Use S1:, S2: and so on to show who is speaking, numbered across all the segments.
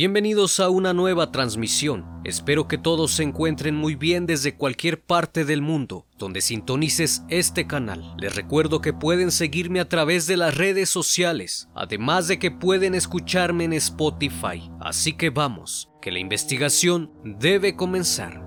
S1: Bienvenidos a una nueva transmisión. Espero que todos se encuentren muy bien desde cualquier parte del mundo donde sintonices este canal. Les recuerdo que pueden seguirme a través de las redes sociales, además de que pueden escucharme en Spotify. Así que vamos, que la investigación debe comenzar.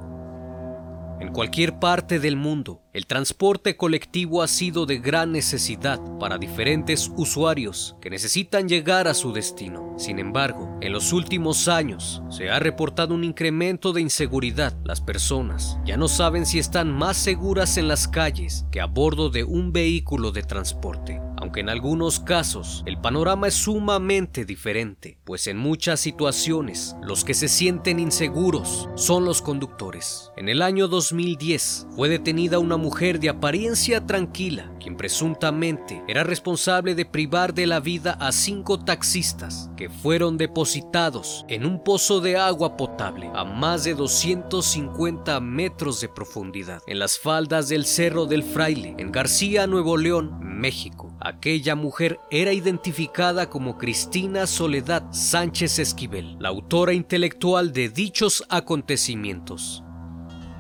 S1: En cualquier parte del mundo, el transporte colectivo ha sido de gran necesidad para diferentes usuarios que necesitan llegar a su destino. Sin embargo, en los últimos años se ha reportado un incremento de inseguridad. Las personas ya no saben si están más seguras en las calles que a bordo de un vehículo de transporte aunque en algunos casos el panorama es sumamente diferente, pues en muchas situaciones los que se sienten inseguros son los conductores. En el año 2010 fue detenida una mujer de apariencia tranquila, quien presuntamente era responsable de privar de la vida a cinco taxistas que fueron depositados en un pozo de agua potable a más de 250 metros de profundidad en las faldas del Cerro del Fraile, en García, Nuevo León, México. Aquella mujer era identificada como Cristina Soledad Sánchez Esquivel, la autora intelectual de dichos acontecimientos.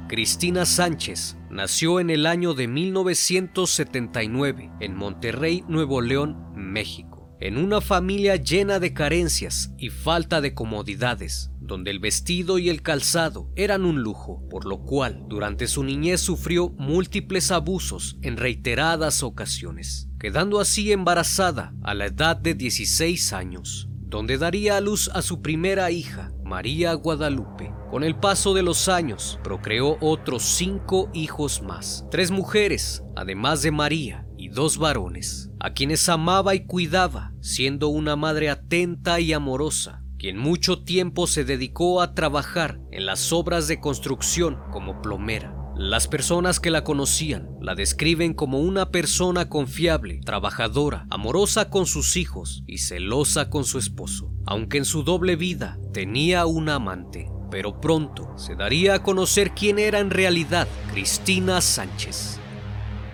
S1: Cristina Sánchez nació en el año de 1979 en Monterrey, Nuevo León, México, en una familia llena de carencias y falta de comodidades donde el vestido y el calzado eran un lujo, por lo cual durante su niñez sufrió múltiples abusos en reiteradas ocasiones, quedando así embarazada a la edad de 16 años, donde daría a luz a su primera hija, María Guadalupe. Con el paso de los años, procreó otros cinco hijos más, tres mujeres, además de María, dos varones, a quienes amaba y cuidaba, siendo una madre atenta y amorosa, quien mucho tiempo se dedicó a trabajar en las obras de construcción como plomera. Las personas que la conocían la describen como una persona confiable, trabajadora, amorosa con sus hijos y celosa con su esposo, aunque en su doble vida tenía una amante. Pero pronto se daría a conocer quién era en realidad Cristina Sánchez.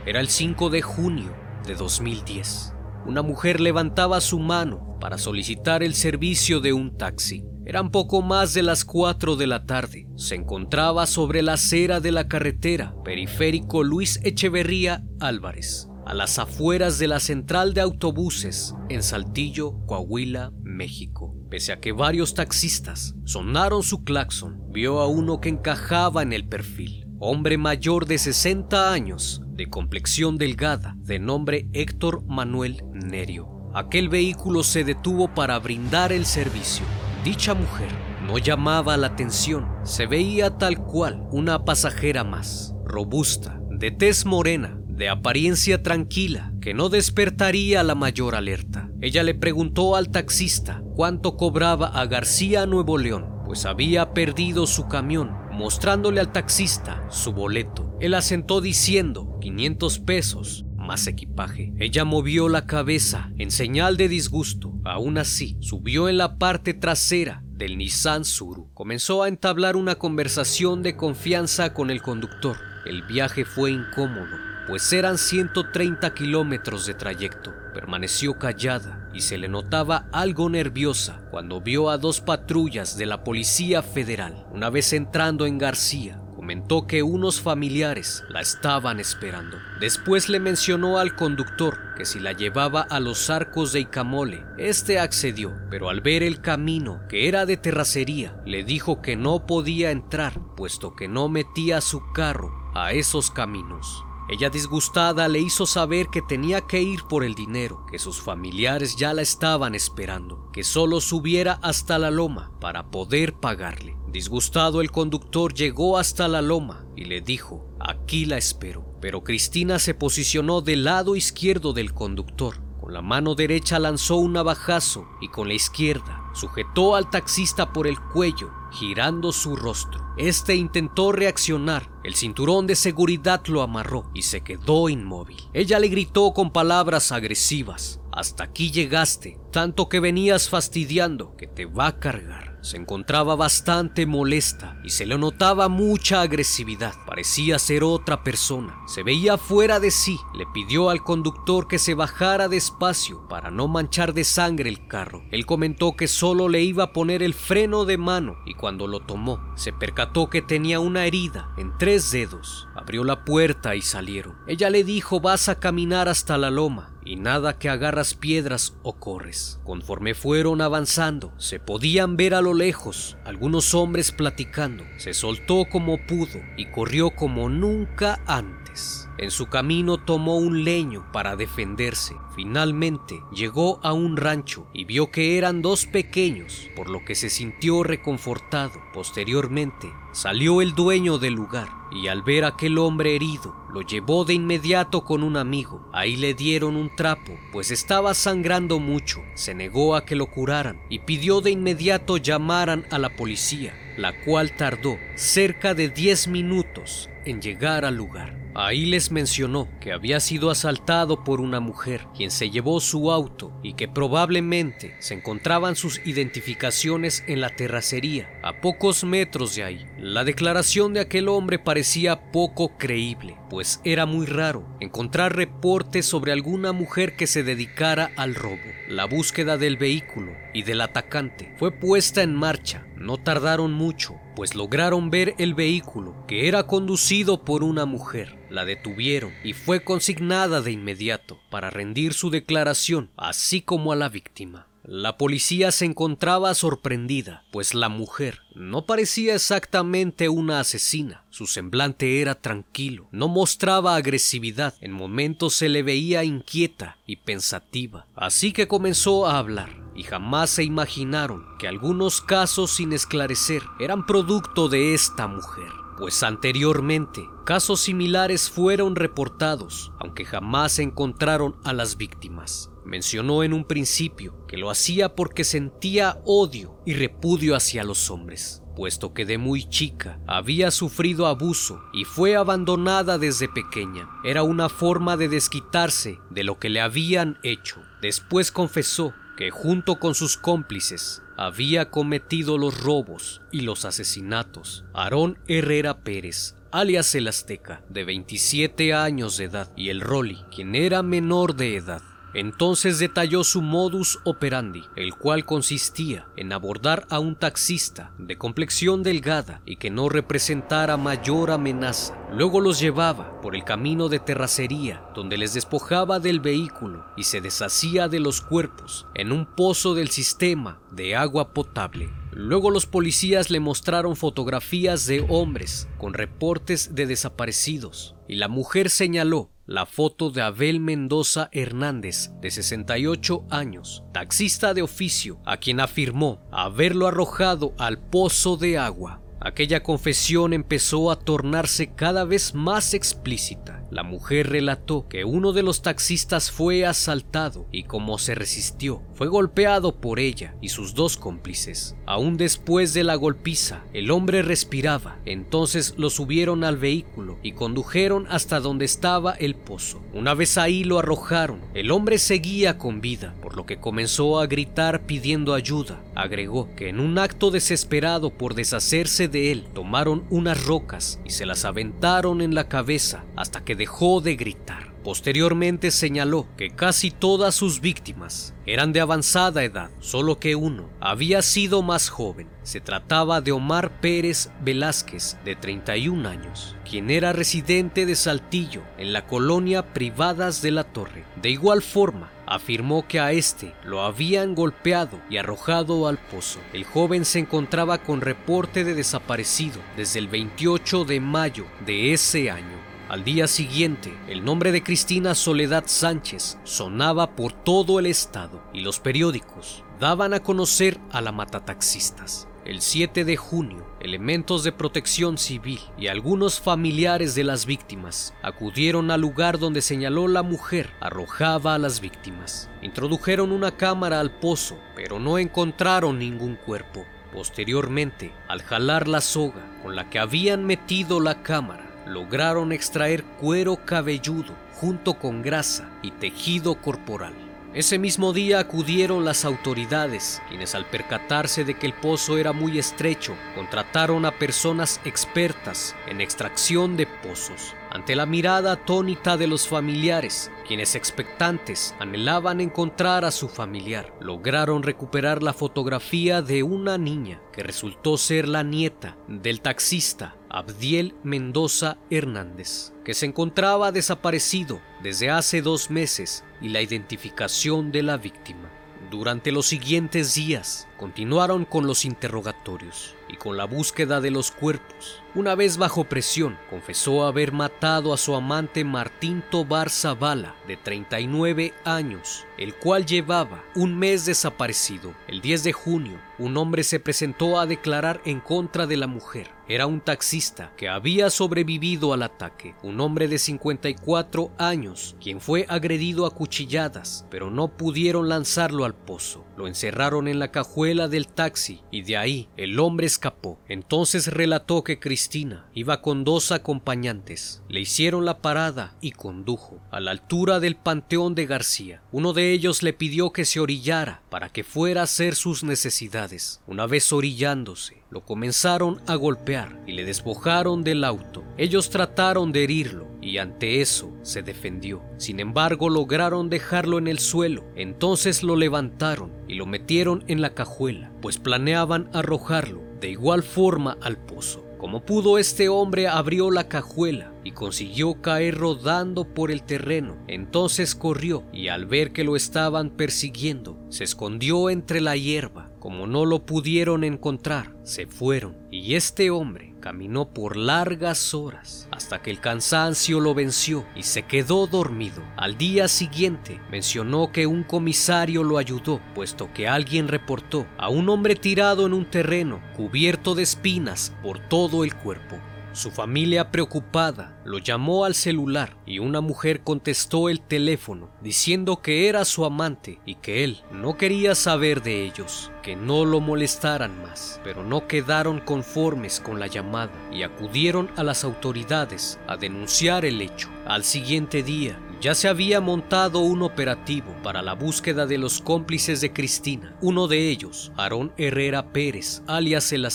S1: Era el 5 de junio de 2010 una mujer levantaba su mano para solicitar el servicio de un taxi. Eran poco más de las 4 de la tarde. Se encontraba sobre la acera de la carretera periférico Luis Echeverría Álvarez, a las afueras de la central de autobuses en Saltillo, Coahuila, México. Pese a que varios taxistas sonaron su claxon, vio a uno que encajaba en el perfil. Hombre mayor de 60 años, de complexión delgada, de nombre Héctor Manuel Nerio. Aquel vehículo se detuvo para brindar el servicio. Dicha mujer no llamaba la atención, se veía tal cual una pasajera más, robusta, de tez morena, de apariencia tranquila, que no despertaría la mayor alerta. Ella le preguntó al taxista cuánto cobraba a García Nuevo León, pues había perdido su camión mostrándole al taxista su boleto. Él asentó diciendo 500 pesos más equipaje. Ella movió la cabeza en señal de disgusto. Aún así, subió en la parte trasera del Nissan Suru. Comenzó a entablar una conversación de confianza con el conductor. El viaje fue incómodo pues eran 130 kilómetros de trayecto. Permaneció callada y se le notaba algo nerviosa cuando vio a dos patrullas de la Policía Federal. Una vez entrando en García, comentó que unos familiares la estaban esperando. Después le mencionó al conductor que si la llevaba a los arcos de Icamole, este accedió, pero al ver el camino, que era de terracería, le dijo que no podía entrar, puesto que no metía su carro a esos caminos. Ella disgustada le hizo saber que tenía que ir por el dinero, que sus familiares ya la estaban esperando, que solo subiera hasta la loma para poder pagarle. Disgustado el conductor llegó hasta la loma y le dijo, aquí la espero. Pero Cristina se posicionó del lado izquierdo del conductor. Con la mano derecha lanzó un navajazo y con la izquierda sujetó al taxista por el cuello, girando su rostro. Este intentó reaccionar, el cinturón de seguridad lo amarró y se quedó inmóvil. Ella le gritó con palabras agresivas, hasta aquí llegaste, tanto que venías fastidiando que te va a cargar. Se encontraba bastante molesta y se le notaba mucha agresividad. Parecía ser otra persona. Se veía fuera de sí. Le pidió al conductor que se bajara despacio para no manchar de sangre el carro. Él comentó que solo le iba a poner el freno de mano y cuando lo tomó se percató que tenía una herida en tres dedos. Abrió la puerta y salieron. Ella le dijo vas a caminar hasta la loma y nada que agarras piedras o corres. Conforme fueron avanzando, se podían ver a lo lejos algunos hombres platicando. Se soltó como pudo y corrió como nunca antes. En su camino tomó un leño para defenderse. Finalmente llegó a un rancho y vio que eran dos pequeños, por lo que se sintió reconfortado. Posteriormente salió el dueño del lugar y al ver a aquel hombre herido, lo llevó de inmediato con un amigo. Ahí le dieron un trapo, pues estaba sangrando mucho. Se negó a que lo curaran y pidió de inmediato llamaran a la policía, la cual tardó cerca de 10 minutos en llegar al lugar. Ahí les mencionó que había sido asaltado por una mujer, quien se llevó su auto y que probablemente se encontraban sus identificaciones en la terracería, a pocos metros de ahí. La declaración de aquel hombre parecía poco creíble, pues era muy raro encontrar reportes sobre alguna mujer que se dedicara al robo. La búsqueda del vehículo y del atacante fue puesta en marcha. No tardaron mucho, pues lograron ver el vehículo, que era conducido por una mujer. La detuvieron y fue consignada de inmediato para rendir su declaración, así como a la víctima. La policía se encontraba sorprendida, pues la mujer no parecía exactamente una asesina. Su semblante era tranquilo, no mostraba agresividad, en momentos se le veía inquieta y pensativa. Así que comenzó a hablar, y jamás se imaginaron que algunos casos sin esclarecer eran producto de esta mujer pues anteriormente casos similares fueron reportados, aunque jamás encontraron a las víctimas. Mencionó en un principio que lo hacía porque sentía odio y repudio hacia los hombres, puesto que de muy chica había sufrido abuso y fue abandonada desde pequeña. Era una forma de desquitarse de lo que le habían hecho. Después confesó que junto con sus cómplices había cometido los robos y los asesinatos. Aarón Herrera Pérez, alias el Azteca, de 27 años de edad, y el Rolly, quien era menor de edad. Entonces detalló su modus operandi, el cual consistía en abordar a un taxista de complexión delgada y que no representara mayor amenaza. Luego los llevaba por el camino de terracería, donde les despojaba del vehículo y se deshacía de los cuerpos en un pozo del sistema de agua potable. Luego los policías le mostraron fotografías de hombres con reportes de desaparecidos y la mujer señaló la foto de Abel Mendoza Hernández, de 68 años, taxista de oficio, a quien afirmó haberlo arrojado al pozo de agua. Aquella confesión empezó a tornarse cada vez más explícita. La mujer relató que uno de los taxistas fue asaltado y como se resistió, fue golpeado por ella y sus dos cómplices. Aún después de la golpiza, el hombre respiraba, entonces lo subieron al vehículo y condujeron hasta donde estaba el pozo. Una vez ahí lo arrojaron, el hombre seguía con vida, por lo que comenzó a gritar pidiendo ayuda. Agregó que en un acto desesperado por deshacerse de él, tomaron unas rocas y se las aventaron en la cabeza hasta que dejó de gritar. Posteriormente señaló que casi todas sus víctimas eran de avanzada edad, solo que uno había sido más joven. Se trataba de Omar Pérez Velázquez, de 31 años, quien era residente de Saltillo, en la colonia Privadas de la Torre. De igual forma, afirmó que a este lo habían golpeado y arrojado al pozo. El joven se encontraba con reporte de desaparecido desde el 28 de mayo de ese año. Al día siguiente, el nombre de Cristina Soledad Sánchez sonaba por todo el estado y los periódicos daban a conocer a la matataxistas. El 7 de junio, elementos de protección civil y algunos familiares de las víctimas acudieron al lugar donde señaló la mujer arrojaba a las víctimas. Introdujeron una cámara al pozo, pero no encontraron ningún cuerpo. Posteriormente, al jalar la soga con la que habían metido la cámara, lograron extraer cuero cabelludo junto con grasa y tejido corporal. Ese mismo día acudieron las autoridades, quienes al percatarse de que el pozo era muy estrecho, contrataron a personas expertas en extracción de pozos. Ante la mirada atónita de los familiares, quienes expectantes anhelaban encontrar a su familiar, lograron recuperar la fotografía de una niña que resultó ser la nieta del taxista Abdiel Mendoza Hernández, que se encontraba desaparecido desde hace dos meses y la identificación de la víctima. Durante los siguientes días continuaron con los interrogatorios y con la búsqueda de los cuerpos. Una vez bajo presión, confesó haber matado a su amante Martín Tobar Zavala, de 39 años, el cual llevaba un mes desaparecido. El 10 de junio, un hombre se presentó a declarar en contra de la mujer. Era un taxista que había sobrevivido al ataque, un hombre de 54 años, quien fue agredido a cuchilladas, pero no pudieron lanzarlo al pozo. Lo encerraron en la cajuela del taxi y de ahí el hombre escapó. Entonces relató que Cristina iba con dos acompañantes. Le hicieron la parada y condujo a la altura del Panteón de García. Uno de ellos le pidió que se orillara para que fuera a hacer sus necesidades. Una vez orillándose, lo comenzaron a golpear y le despojaron del auto. Ellos trataron de herirlo y ante eso se defendió. Sin embargo, lograron dejarlo en el suelo. Entonces lo levantaron y lo metieron en la cajuela, pues planeaban arrojarlo de igual forma al pozo. Como pudo, este hombre abrió la cajuela y consiguió caer rodando por el terreno. Entonces corrió y al ver que lo estaban persiguiendo, se escondió entre la hierba. Como no lo pudieron encontrar, se fueron y este hombre caminó por largas horas hasta que el cansancio lo venció y se quedó dormido. Al día siguiente mencionó que un comisario lo ayudó, puesto que alguien reportó a un hombre tirado en un terreno cubierto de espinas por todo el cuerpo. Su familia preocupada lo llamó al celular y una mujer contestó el teléfono diciendo que era su amante y que él no quería saber de ellos, que no lo molestaran más, pero no quedaron conformes con la llamada y acudieron a las autoridades a denunciar el hecho. Al siguiente día, ya se había montado un operativo para la búsqueda de los cómplices de Cristina. Uno de ellos, Aarón Herrera Pérez, alias el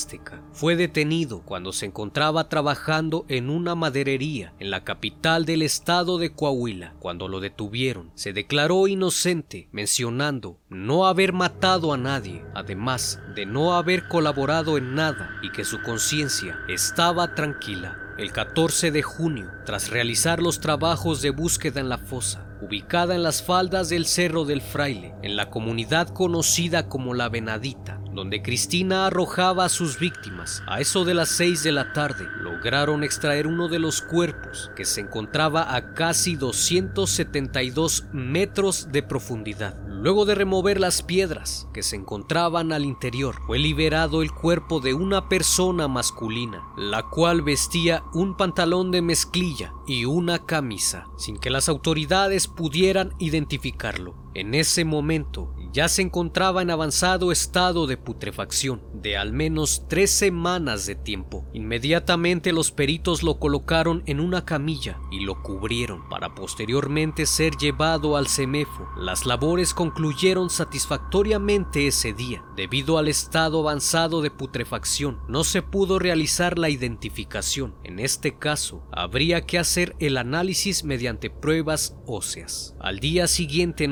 S1: fue detenido cuando se encontraba trabajando en una maderería en la capital del estado de Coahuila. Cuando lo detuvieron, se declaró inocente, mencionando no haber matado a nadie, además de no haber colaborado en nada y que su conciencia estaba tranquila. El 14 de junio, tras realizar los trabajos de búsqueda en la fosa, ubicada en las faldas del Cerro del Fraile, en la comunidad conocida como La Venadita, donde Cristina arrojaba a sus víctimas. A eso de las 6 de la tarde, lograron extraer uno de los cuerpos que se encontraba a casi 272 metros de profundidad. Luego de remover las piedras que se encontraban al interior, fue liberado el cuerpo de una persona masculina, la cual vestía un pantalón de mezclilla y una camisa, sin que las autoridades pudieran identificarlo. En ese momento ya se encontraba en avanzado estado de putrefacción de al menos tres semanas de tiempo. Inmediatamente los peritos lo colocaron en una camilla y lo cubrieron para posteriormente ser llevado al CEMEFO. Las labores concluyeron satisfactoriamente ese día. Debido al estado avanzado de putrefacción, no se pudo realizar la identificación. En este caso, habría que hacer el análisis mediante pruebas óseas. Al día siguiente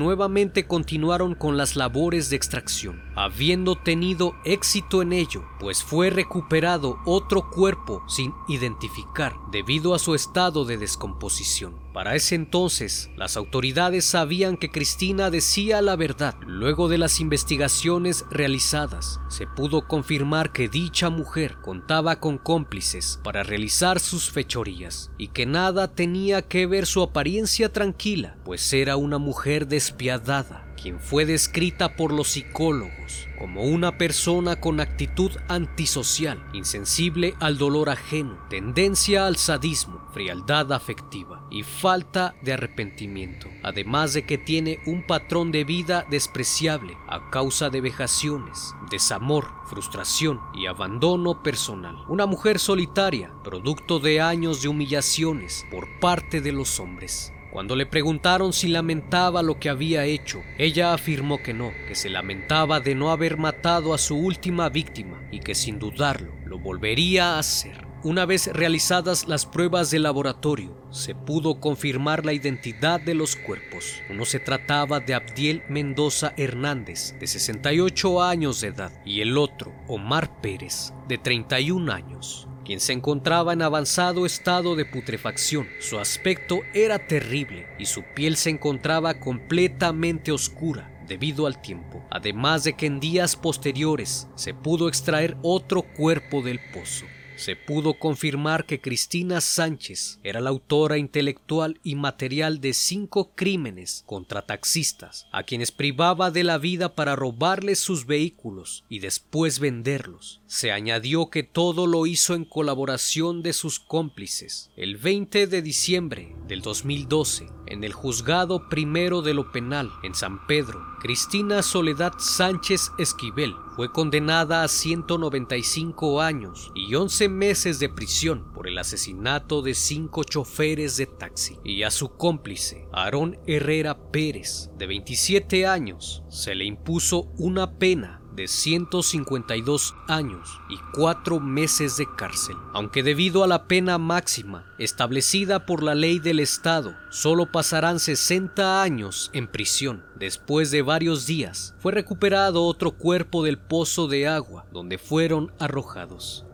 S1: continuaron con las labores de extracción, habiendo tenido éxito en ello, pues fue recuperado otro cuerpo sin identificar debido a su estado de descomposición. Para ese entonces, las autoridades sabían que Cristina decía la verdad. Luego de las investigaciones realizadas, se pudo confirmar que dicha mujer contaba con cómplices para realizar sus fechorías y que nada tenía que ver su apariencia tranquila, pues era una mujer despiadada quien fue descrita por los psicólogos como una persona con actitud antisocial, insensible al dolor ajeno, tendencia al sadismo, frialdad afectiva y falta de arrepentimiento, además de que tiene un patrón de vida despreciable a causa de vejaciones, desamor, frustración y abandono personal. Una mujer solitaria, producto de años de humillaciones por parte de los hombres. Cuando le preguntaron si lamentaba lo que había hecho, ella afirmó que no, que se lamentaba de no haber matado a su última víctima y que sin dudarlo lo volvería a hacer. Una vez realizadas las pruebas de laboratorio, se pudo confirmar la identidad de los cuerpos. Uno se trataba de Abdiel Mendoza Hernández, de 68 años de edad, y el otro, Omar Pérez, de 31 años quien se encontraba en avanzado estado de putrefacción. Su aspecto era terrible y su piel se encontraba completamente oscura debido al tiempo, además de que en días posteriores se pudo extraer otro cuerpo del pozo se pudo confirmar que Cristina Sánchez era la autora intelectual y material de cinco crímenes contra taxistas, a quienes privaba de la vida para robarles sus vehículos y después venderlos. Se añadió que todo lo hizo en colaboración de sus cómplices. El 20 de diciembre del 2012, en el juzgado primero de lo penal en San Pedro, Cristina Soledad Sánchez Esquivel fue condenada a 195 años y 11 meses de prisión por el asesinato de cinco choferes de taxi y a su cómplice, Aarón Herrera Pérez, de 27 años, se le impuso una pena de 152 años y 4 meses de cárcel, aunque debido a la pena máxima establecida por la ley del Estado, solo pasarán 60 años en prisión. Después de varios días, fue recuperado otro cuerpo del pozo de agua donde fueron arrojados.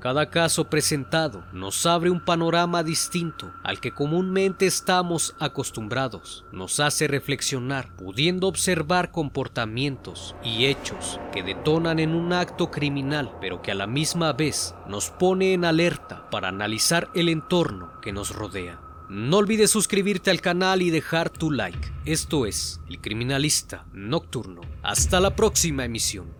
S1: Cada caso presentado nos abre un panorama distinto al que comúnmente estamos acostumbrados. Nos hace reflexionar, pudiendo observar comportamientos y hechos que detonan en un acto criminal, pero que a la misma vez nos pone en alerta para analizar el entorno que nos rodea. No olvides suscribirte al canal y dejar tu like. Esto es El Criminalista Nocturno. Hasta la próxima emisión.